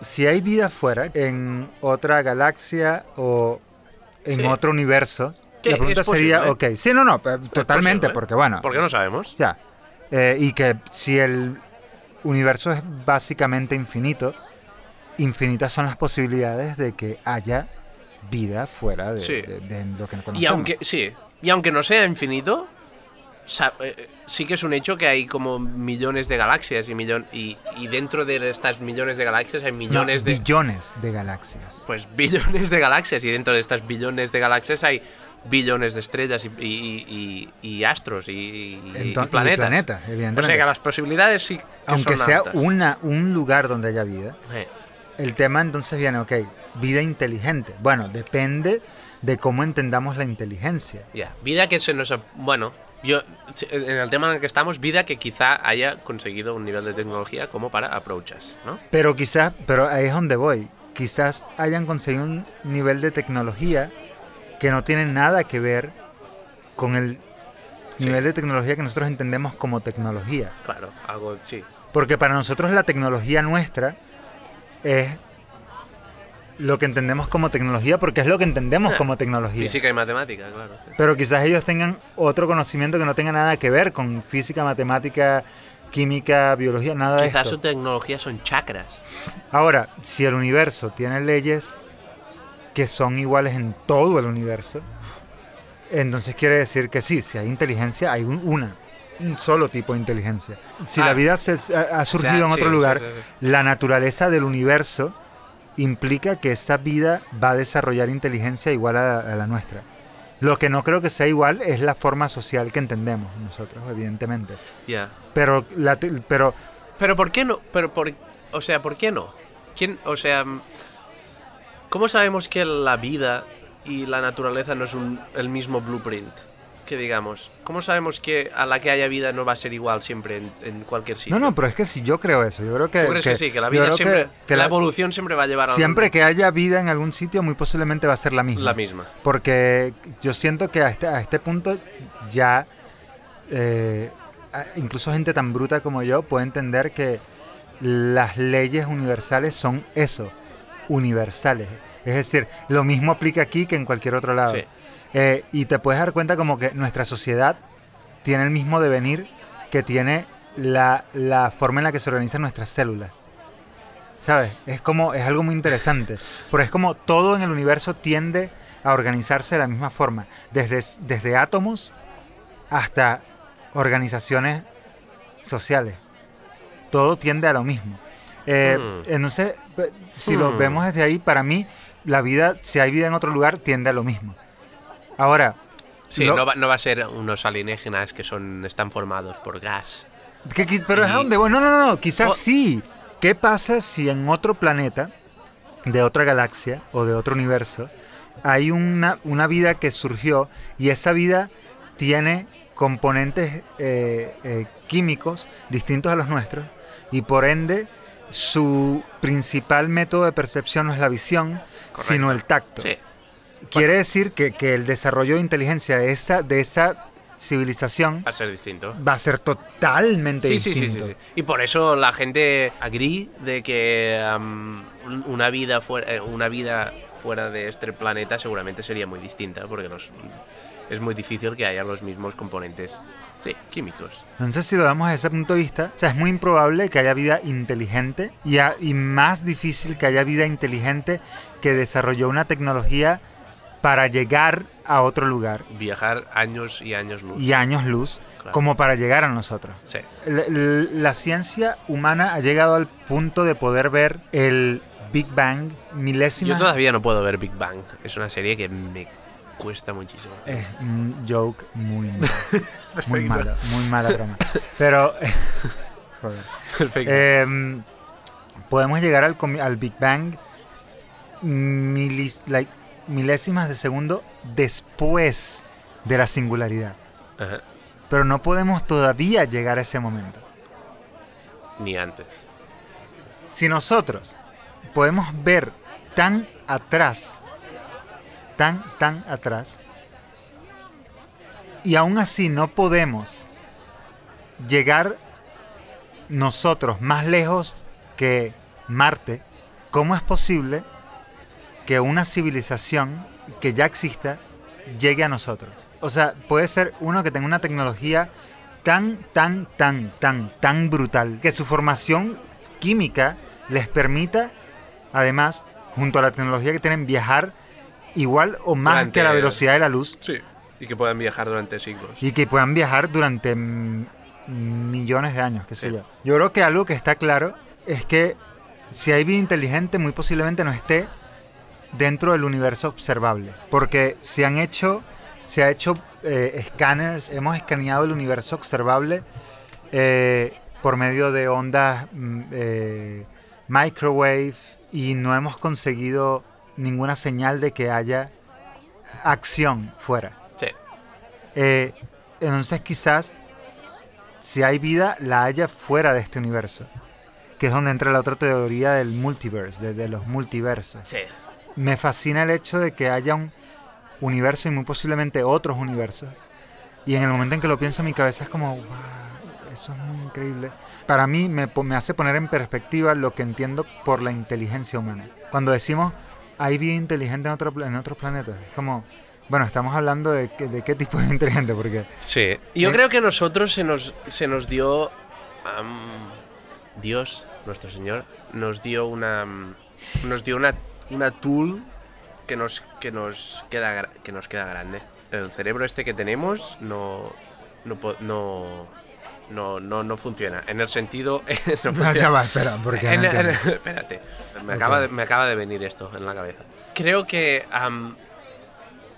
si hay vida fuera, en otra galaxia o en Sí. otro universo, la pregunta posible, sería, ok, sí, no, no, totalmente, posible. porque bueno, ¿Por qué no sabemos? ya. Eh, y que si el universo es básicamente infinito, infinitas son las posibilidades de que haya vida fuera de, Sí. de- de lo que conocemos. Y aunque, sí, y aunque no sea infinito, sí que es un hecho que hay como millones de galaxias y, millon, y, y dentro de estas millones de galaxias hay No, millones de... billones de galaxias. Pues billones de galaxias y dentro de estas billones de galaxias hay billones de estrellas y, y- y- y astros y, planetas. O evidentemente. sea que las posibilidades sí que Aunque son sea altas. una, un lugar donde haya vida, Eh, el tema entonces viene, ok, vida inteligente. Bueno, depende de cómo entendamos la inteligencia. ya. Vida que se nos... Bueno, yo en el tema en el que estamos, vida que quizá haya conseguido un nivel de tecnología como para approaches, ¿no? Pero quizás, pero ahí es donde voy. Quizás hayan conseguido un nivel de tecnología que no tiene nada que ver con el Sí. nivel de tecnología que nosotros entendemos como tecnología. Claro, algo sí. Porque para nosotros la tecnología nuestra es lo que entendemos como tecnología, porque es lo que entendemos Ah, como tecnología. Física y matemática, claro. Pero quizás ellos tengan otro conocimiento que no tenga nada que ver con física, matemática, química, biología, nada de Quizás su tecnología son chakras. Ahora, si el universo tiene leyes que son iguales en todo el universo, entonces quiere decir que sí, si hay inteligencia, hay un- una, un solo tipo de inteligencia. Si Ah. la vida se- ha, ha surgido O sea, en otro sí, lugar, sí, sí. la naturaleza del universo implica que esa vida va a desarrollar inteligencia igual a, a la nuestra. Lo que no creo que sea igual es la forma social que entendemos nosotros, evidentemente. Ya. Pero, la pero Pero ¿por qué no? Pero por, o sea, ¿por qué no? ¿Quién, o sea, ¿cómo sabemos que la vida y la naturaleza no es un- el mismo blueprint? Que digamos, ¿cómo sabemos que a la que haya vida no va a ser igual siempre en, en cualquier sitio? no, no, pero es que si yo creo eso, yo creo que... ¿Tú crees que, sí? Que la vida siempre, que- que la, la- evolución siempre va a llevar a siempre que haya vida en algún sitio, muy posiblemente va a ser la misma. la misma. Porque yo siento que a este, a este punto ya eh, incluso gente tan bruta como yo puede entender que las leyes universales son eso, universales. Es decir, lo mismo aplica aquí que en cualquier otro lado. Sí. Eh, y te puedes dar cuenta como que nuestra sociedad tiene el mismo devenir que tiene la, la forma en la que se organizan nuestras células. ¿Sabes? Es como, es algo muy interesante. Pero es como todo en el universo tiende a organizarse de la misma forma. Desde, desde átomos hasta organizaciones sociales. Todo tiende a lo mismo. Eh, Hmm. Entonces, si lo Hmm. vemos desde ahí, para mí, la vida, si hay vida en otro lugar, tiende a lo mismo. Ahora, Sí, lo- no, va, no va a ser unos alienígenas que son están formados por gas. Qui- pero es Y- a donde voy. No, no, no, no, quizás Oh. sí. ¿Qué pasa si en otro planeta, de otra galaxia o de otro universo, hay una, una vida que surgió y esa vida tiene componentes eh, eh, químicos distintos a los nuestros y por ende su principal método de percepción no es la visión, Correcto. sino el tacto. Sí. Quiere decir que, que el desarrollo de inteligencia de esa, de esa civilización Va a ser distinto. va a ser totalmente Sí, sí, sí, distinto. sí, sí. Y por eso la gente agree de que un- una vida fuera, eh, una vida fuera de este planeta seguramente sería muy distinta, porque los, es muy difícil que haya los mismos componentes, sí, químicos. Entonces, si lo vemos desde ese punto de vista, o sea, es muy improbable que haya vida inteligente y, a- y más difícil que haya vida inteligente que desarrolló una tecnología para llegar a otro lugar Viajar años y años luz. y años luz Claro. como para llegar a nosotros. Sí. La, ciencia humana ha llegado al punto de poder ver el Big Bang milésimas. Yo todavía no puedo ver Big Bang. Es una serie que me cuesta muchísimo. Es un joke muy malo. muy malo, muy mala broma. Pero. joder. Perfecto. Em, podemos llegar al, al Big Bang milis- like, milésimas de segundo después de la singularidad. Ajá. Pero no podemos todavía llegar a ese momento. Ni antes. Si nosotros podemos ver tan atrás, tan, tan atrás, y aún así no podemos llegar nosotros más lejos que Marte, ¿cómo es posible que una civilización que ya exista llegue a nosotros? O sea, puede ser uno que tenga una tecnología tan, tan, tan, tan, tan brutal que su formación química les permita, además, junto a la tecnología que tienen, viajar igual o más Durante- que la velocidad de la luz Sí. Y que puedan viajar durante siglos. y que puedan viajar durante millones de años, qué sé Sí. yo. Yo creo que algo que está claro es que si hay vida inteligente, muy posiblemente no esté dentro del universo observable, porque se han hecho, se ha hecho eh, escáneres, hemos escaneado el universo observable eh, por medio de ondas mm, eh, microwave y no hemos conseguido ninguna señal de que haya acción fuera. Sí. Eh, entonces quizás si hay vida, la haya fuera de este universo. Que es donde entra la otra teoría del multiverse, de, de los multiversos. Sí. Me fascina el hecho de que haya un universo y muy posiblemente otros universos. Y en el momento en que lo pienso en mi cabeza es como, wow, eso es muy increíble. Para mí me, me hace poner en perspectiva lo que entiendo por la inteligencia humana. Cuando decimos, hay vida inteligente en, otro, en otros planetas, es como, bueno, estamos hablando de, qué- de qué tipo de inteligente, porque Sí. Yo Eh. creo que a nosotros se nos, se nos dio. Dios, nuestro Señor, nos dio una. Nos dio una, una tool que nos, que, nos queda, que nos queda grande. El cerebro este que tenemos no. No, no, no, no, no funciona. En el sentido. no funciona. va, espera, porque En- no en- entiendo. espérate, me, acaba de, me acaba de venir esto en la cabeza. Creo que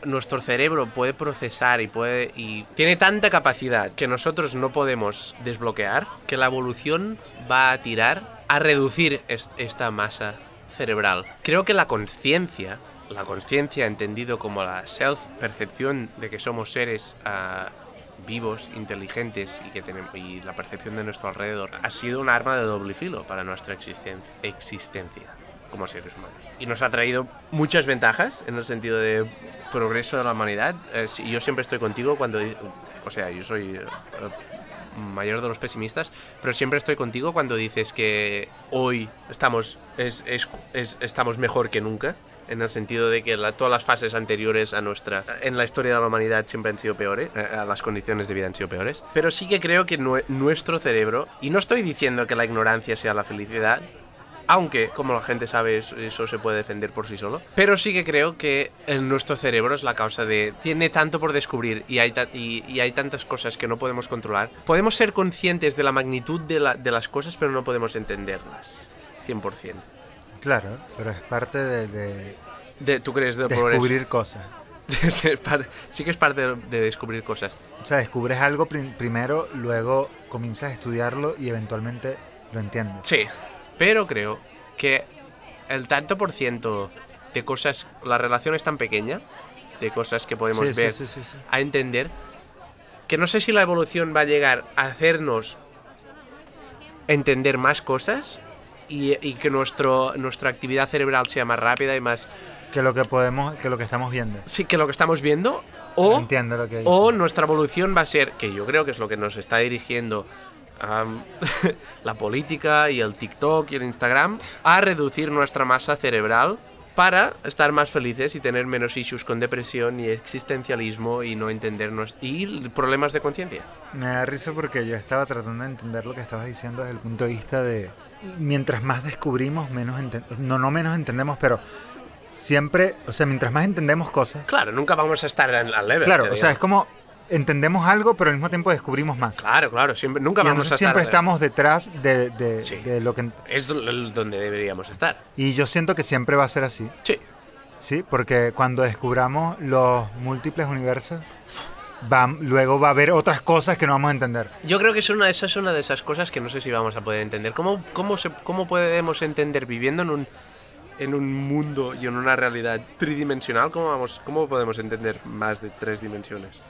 nuestro cerebro puede procesar y puede y tiene tanta capacidad que nosotros no podemos desbloquear que la evolución va a tirar a reducir es- esta masa cerebral. Creo que la conciencia, la conciencia entendido como la self percepción de que somos seres ah, vivos, inteligentes y que tenemos y la percepción de nuestro alrededor ha sido un arma de doble filo para nuestra existen- existencia como seres humanos. Y nos ha traído muchas ventajas en el sentido de progreso de la humanidad. Eh, yo siempre estoy contigo cuando... O sea, yo soy eh, mayor de los pesimistas, pero siempre estoy contigo cuando dices que hoy estamos, es, es- es- estamos mejor que nunca. En el sentido de que la- todas las fases anteriores a nuestra. En la historia de la humanidad siempre han sido peores. eh, las condiciones de vida han sido peores. Pero sí que creo que nue- nuestro cerebro. Y no estoy diciendo que la ignorancia sea la felicidad. Aunque, como la gente sabe, eso, se puede defender por sí solo. Pero sí que creo que en nuestro cerebro es la causa de... Tiene tanto por descubrir y hay, y, y hay tantas cosas que no podemos controlar. Podemos ser conscientes de la magnitud de, la- de las cosas, pero no podemos entenderlas. 100%. Claro, pero es parte de, de De, ¿Tú crees de descubrir cosas. Sí, que es parte de, de descubrir cosas. O sea, descubres algo prim- primero, luego comienzas a estudiarlo y eventualmente lo entiendes. Sí, pero creo que el tanto por ciento de cosas, la relación es tan pequeña, de cosas que podemos Sí, ver sí, sí, a entender que no sé si la evolución va a llegar a hacernos entender más cosas y, y que nuestro, nuestra actividad cerebral sea más rápida y más... Que lo que podemos, que lo que estamos viendo. Sí, que lo que estamos viendo o, Entiendo lo que o nuestra evolución va a ser, que yo creo que es lo que nos está dirigiendo am, la política y el TikTok y el Instagram, a reducir nuestra masa cerebral para estar más felices y tener menos issues con depresión y existencialismo y no entender nues- y problemas de conciencia. Me da risa porque yo estaba tratando de entender lo que estabas diciendo desde el punto de vista de mientras más descubrimos, menos. No, no menos entendemos, pero siempre, o sea, mientras más entendemos cosas. Claro, nunca vamos a estar al level. Claro, o sea, es como entendemos algo, pero al mismo tiempo descubrimos más. Claro, claro, siempre, nunca y vamos a estar... siempre estamos detrás de, de- Sí. de lo que... Es do- donde deberíamos estar. Y yo siento que siempre va a ser así. Sí. Sí, porque cuando descubramos los múltiples universos, va, luego va a haber otras cosas que no vamos a entender. Yo creo que es una, esa es una de esas cosas que no sé si vamos a poder entender. ¿Cómo, cómo, se, cómo podemos entender viviendo en un, en un mundo y en una realidad tridimensional? ¿Cómo, vamos, ¿Cómo podemos entender más de tres dimensiones?